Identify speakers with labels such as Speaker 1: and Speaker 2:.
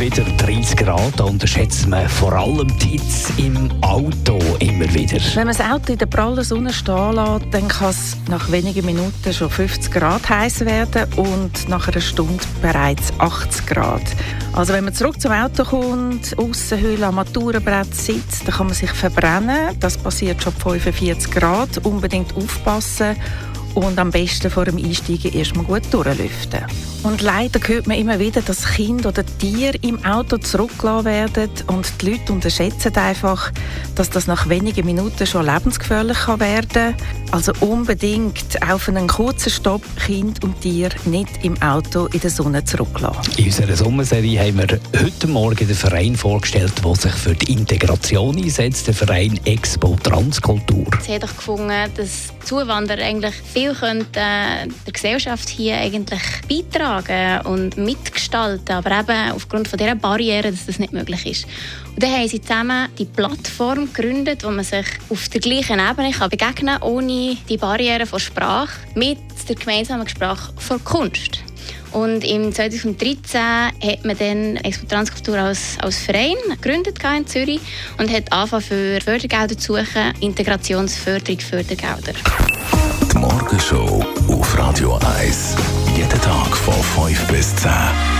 Speaker 1: wieder 30 Grad, da unterschätzt man vor allem die Hitze im Auto immer wieder.
Speaker 2: Wenn man das Auto in der prallen Sonne stehen lässt, dann kann es nach wenigen Minuten schon 50 Grad heiß werden und nach einer Stunde bereits 80 Grad. Also wenn man zurück zum Auto kommt, Aussenhülle, Armaturenbrett sitzt, dann kann man sich verbrennen. Das passiert schon 45 Grad. Unbedingt aufpassen und am besten vor dem Einsteigen erstmal gut durchlüften. Und leider hört man immer wieder, dass Kinder oder Tiere im Auto zurückgelassen werden und die Leute unterschätzen einfach, dass das nach wenigen Minuten schon lebensgefährlich werden kann. Also unbedingt auf einen kurzen Stopp Kind und Tier nicht im Auto in der Sonne zurücklassen.
Speaker 1: In unserer Sommerserie haben wir heute Morgen den Verein vorgestellt, der sich für die Integration einsetzt, der Verein Expo Transkultur.
Speaker 3: Sie haben doch gefunden, dass Zuwanderer eigentlich viel könnten, äh, der Gesellschaft hier eigentlich beitragen und mitgestalten, aber eben aufgrund von dieser Barriere, dass das nicht möglich ist. Und dann haben sie zusammen die Plattform gegründet, wo man sich auf der gleichen Ebene kann begegnen kann, ohne die Barriere von Sprache, mit der gemeinsamen Sprache von Kunst. Und im 2013 hat man dann Expo Transkultur als, als Verein gegründet in Zürich und hat angefangen für Fördergelder zu suchen, Integrationsförderung Fördergelder.
Speaker 4: Die Morgenshow auf Radio 1. Jeden Tag von 5 bis 10.